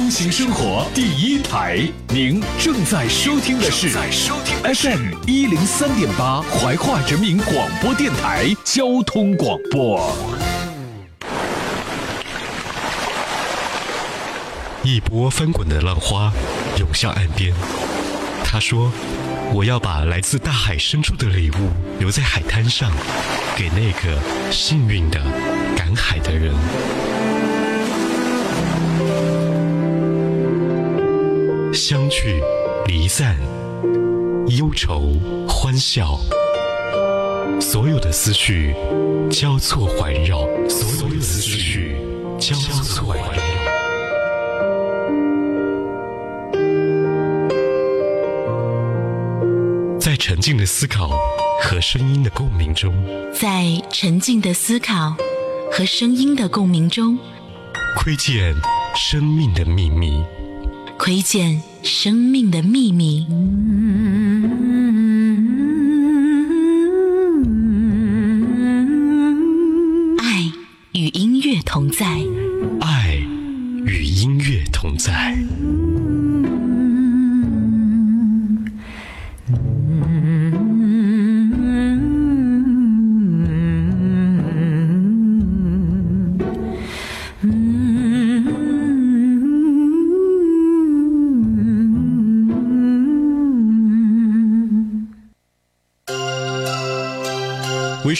出行生活第一台，您正在收听的是 FM 一零三点八怀化人民广播电台交通广播。一波翻滚的浪花涌向岸边，他说：“我要把来自大海深处的礼物留在海滩上，给那个幸运的赶海的人。”相聚，离散，忧愁，欢笑，所有的思绪交错环绕，所有的思绪交错环绕。在沉静的思考和声音的共鸣中，在沉静的思考和声音的共鸣中，窥见生命的秘密。窥见生命的秘密。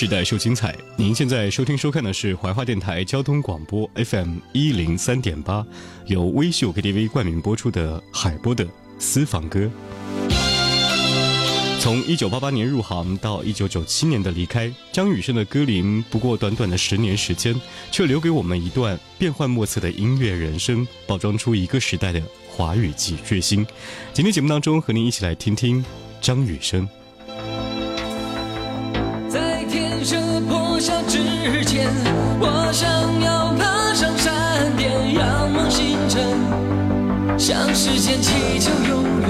时代秀精彩，您现在收听收看的是怀化电台交通广播 FM 一零三点八，由微秀 KTV 冠名播出的海波的私房歌。从一九八八年入行到一九九七年的离开，张雨生的歌龄不过短短的十年时间，却留给我们一段变幻莫测的音乐人生，包装出一个时代的华语级巨星。今天节目当中，和您一起来听听张雨生。这破晓之前，我想要爬上山巅，仰望星辰，向时间祈求永远。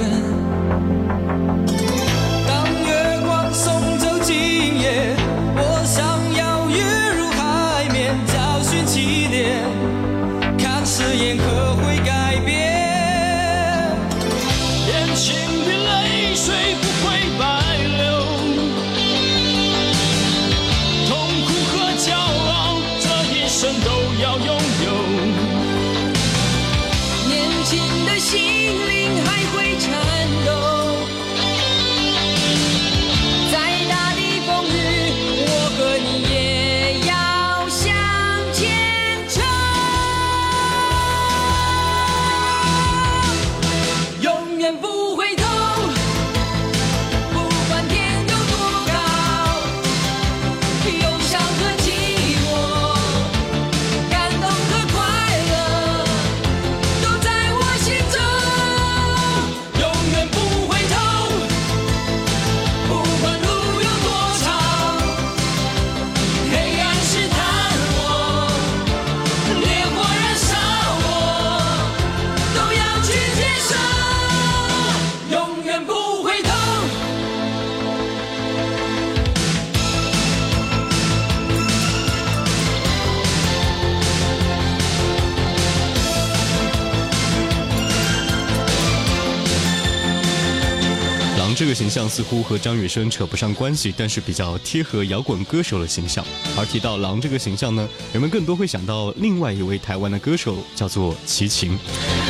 似乎和张雨生扯不上关系，但是比较贴合摇滚歌手的形象。而提到狼这个形象呢，人们更多会想到另外一位台湾的歌手，叫做齐秦。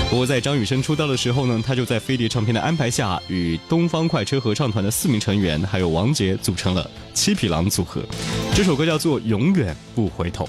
不过在张雨生出道的时候呢，他就在飞碟唱片的安排下，与东方快车合唱团的四名成员还有王杰组成了七匹狼组合。这首歌叫做《永远不回头》。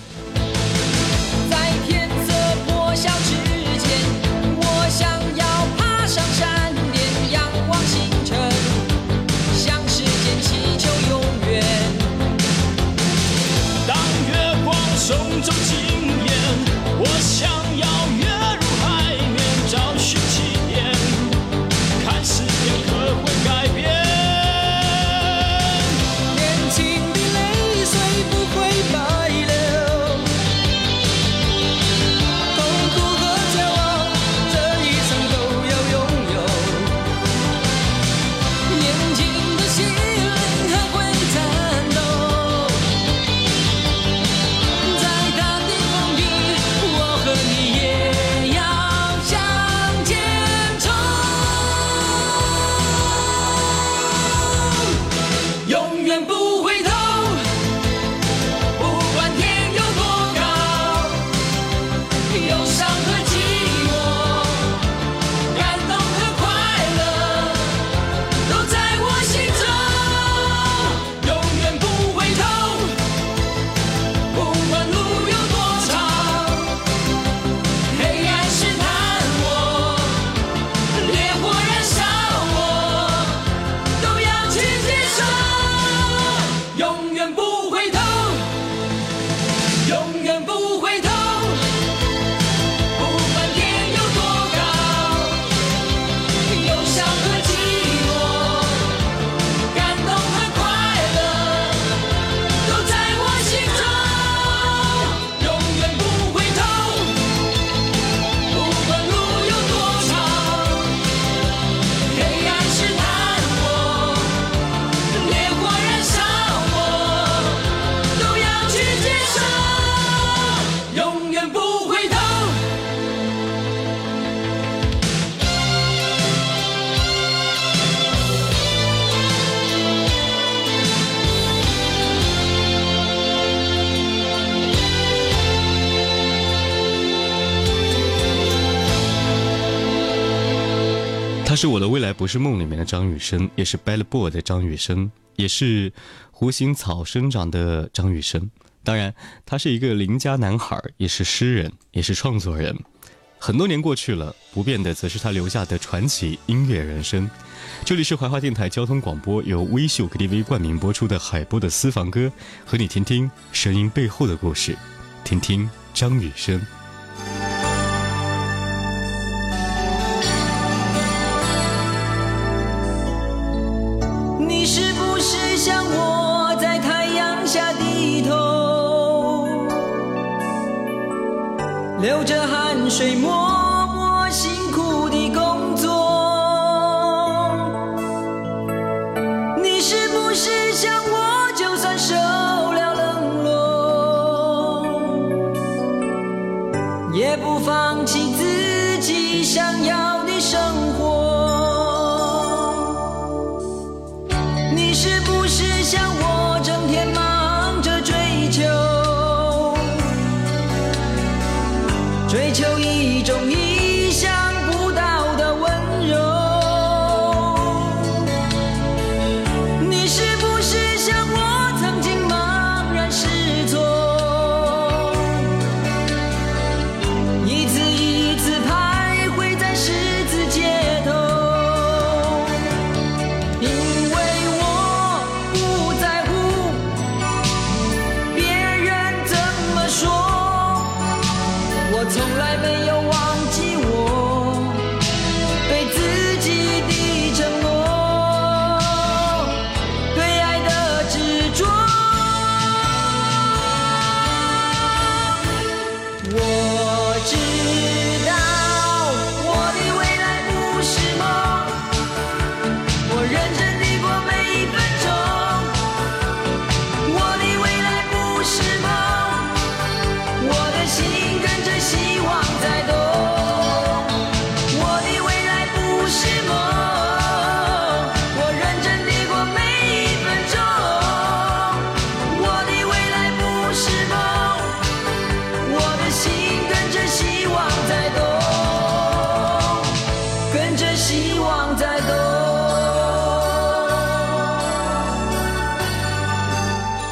是我的未来不是梦里面的张雨生，也是 Bad Boy 的张雨生，也是湖心草生长的张雨生。当然，他是一个邻家男孩，也是诗人，也是创作人。很多年过去了，不变的则是他留下的传奇音乐人生。这里是怀化电台交通广播，由微秀 KTV 冠名播出的海波的私房歌，和你听听声音背后的故事，听听张雨生。也不放弃自己想要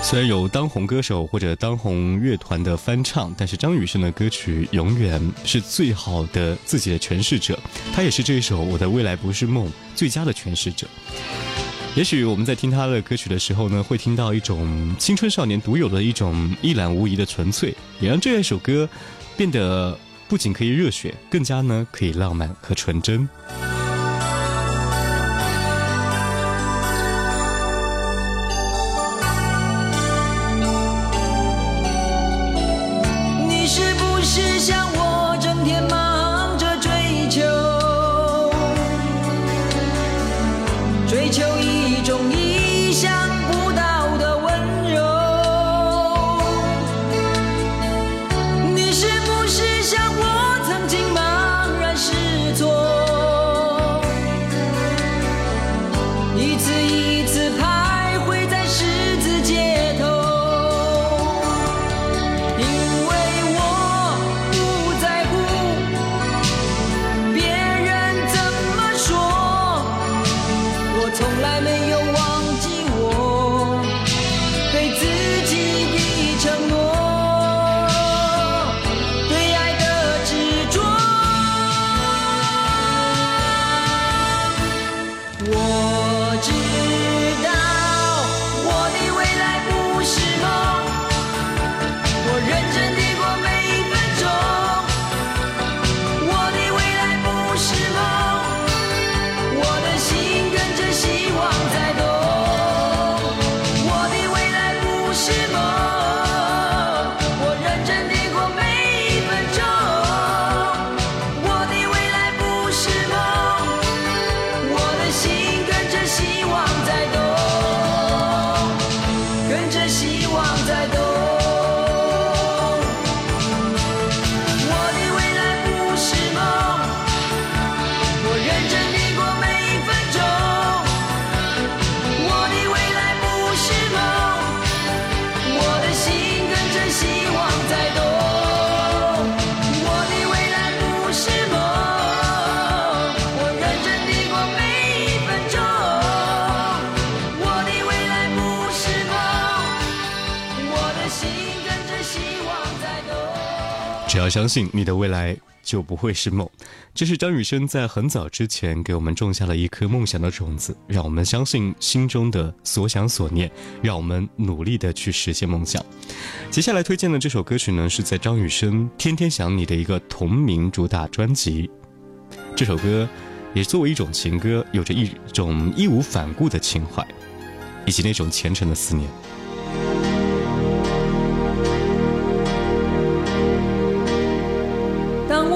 虽然有当红歌手或者当红乐团的翻唱，但是张雨生的歌曲永远是最好的自己的诠释者。他也是这一首《我的未来不是梦》最佳的诠释者。也许我们在听他的歌曲的时候呢，会听到一种青春少年独有的一种一览无遗的纯粹，也让这一首歌变得不仅可以热血，更加呢可以浪漫和纯真。要相信你的未来就不会是梦。这是张雨生在很早之前给我们种下了一颗梦想的种子，让我们相信心中的所想所念，让我们努力的去实现梦想。接下来推荐的这首歌曲呢，是在张雨生《天天想你》的一个同名主打专辑。这首歌也作为一种情歌，有着一种义无反顾的情怀，以及那种虔诚的思念。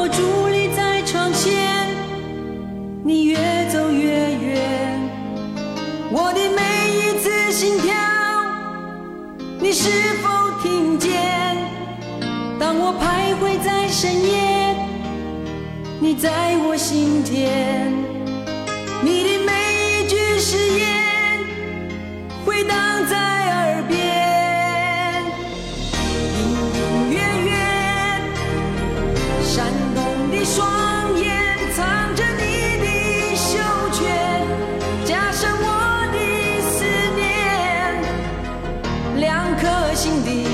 我伫立在窗前，你越走越远，我的每一次心跳，你是否听见？当我徘徊在深夜，你在我心田，心底。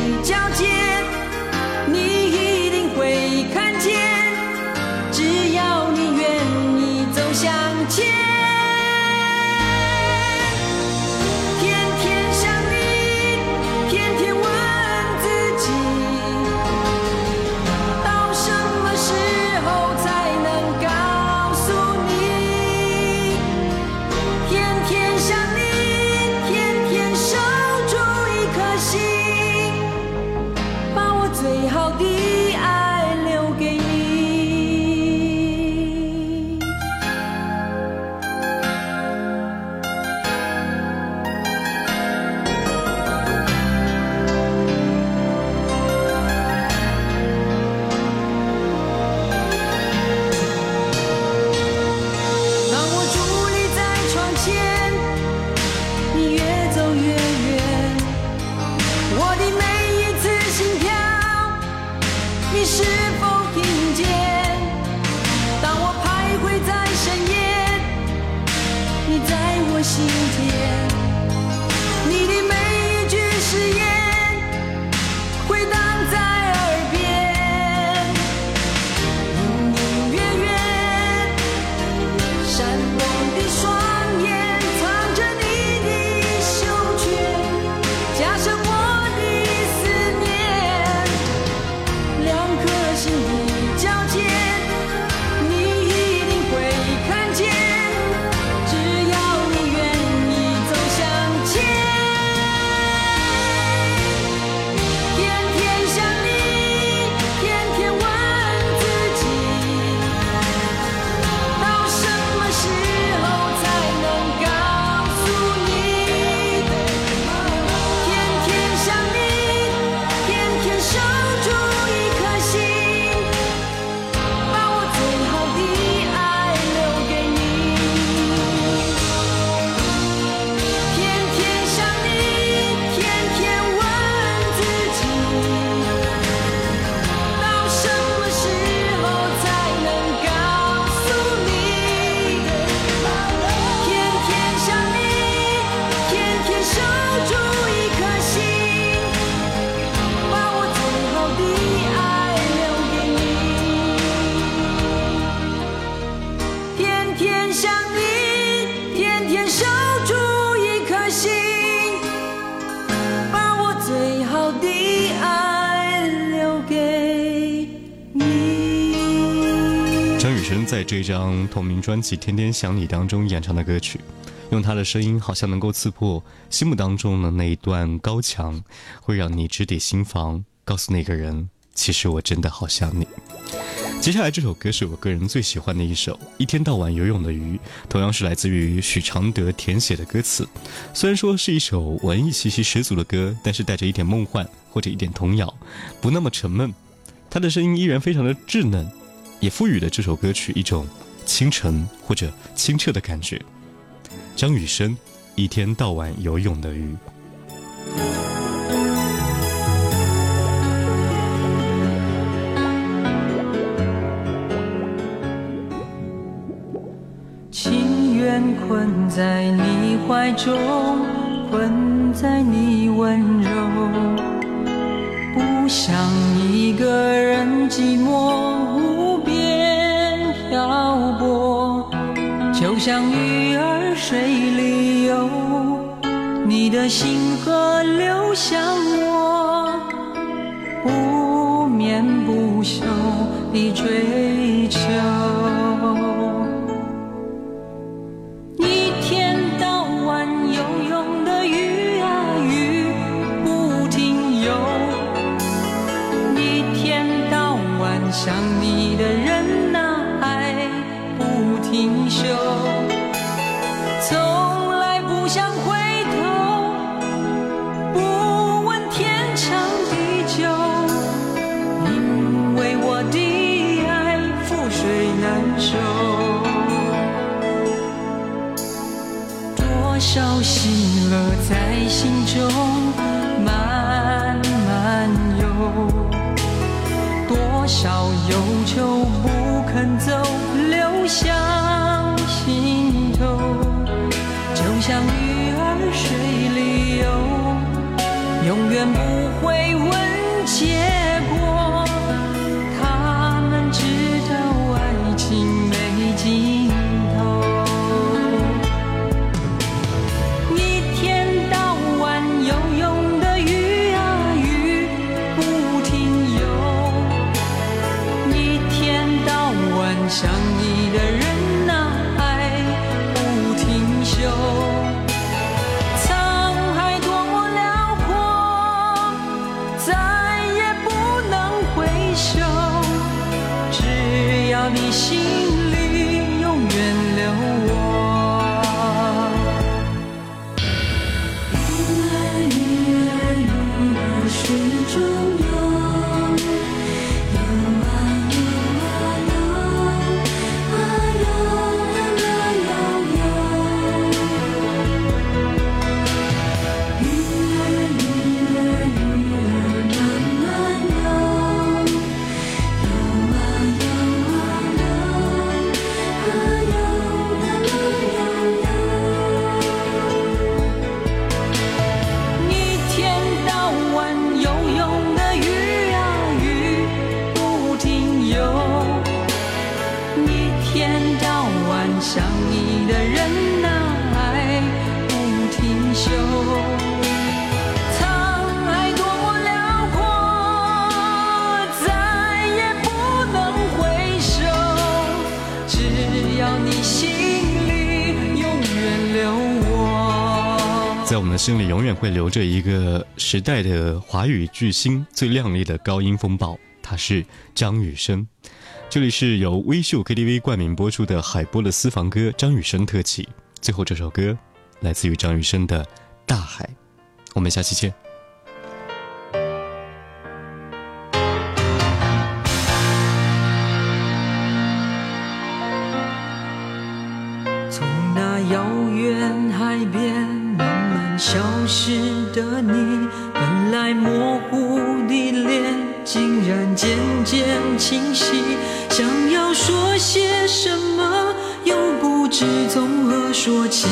在这张同名专辑《天天想你》当中演唱的歌曲，用他的声音好像能够刺破心目当中的那一段高墙，会让你直抵心房，告诉那个人，其实我真的好想你。接下来这首歌是我个人最喜欢的一首，《一天到晚游泳的鱼》，同样是来自于许常德填写的歌词。虽然说是一首文艺气息十足的歌，但是带着一点梦幻或者一点童谣，不那么沉闷。他的声音依然非常的稚嫩，也赋予了这首歌曲一种清晨或者清澈的感觉。张雨生一天到晚游泳的鱼。情愿困在你怀中困在你温柔。不想一个人寂寞水里有你的星河流向我不眠不休的追求。多少喜乐在心中慢慢游多少忧愁不肯走流向心头。就像鱼儿水里游永远不会问结想在我们的心里永远会留着一个时代的华语巨星，最亮丽的高音风暴，他是张雨生。这里是由微秀 KTV 冠名播出的海波的私房歌，张雨生特辑。最后这首歌来自于张雨生的大海，我们下期见。清晰，想要说些什么，又不知从何说起。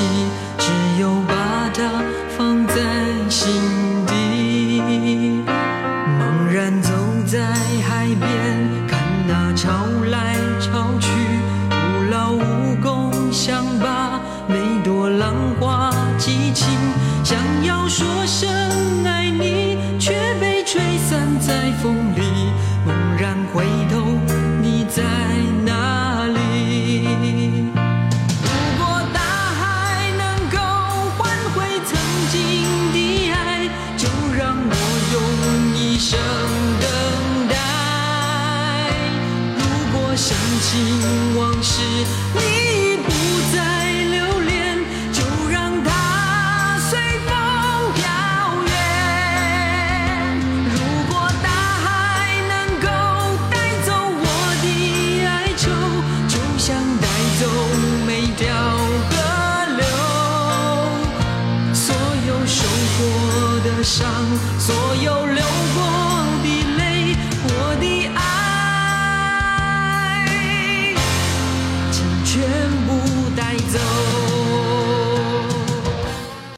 往事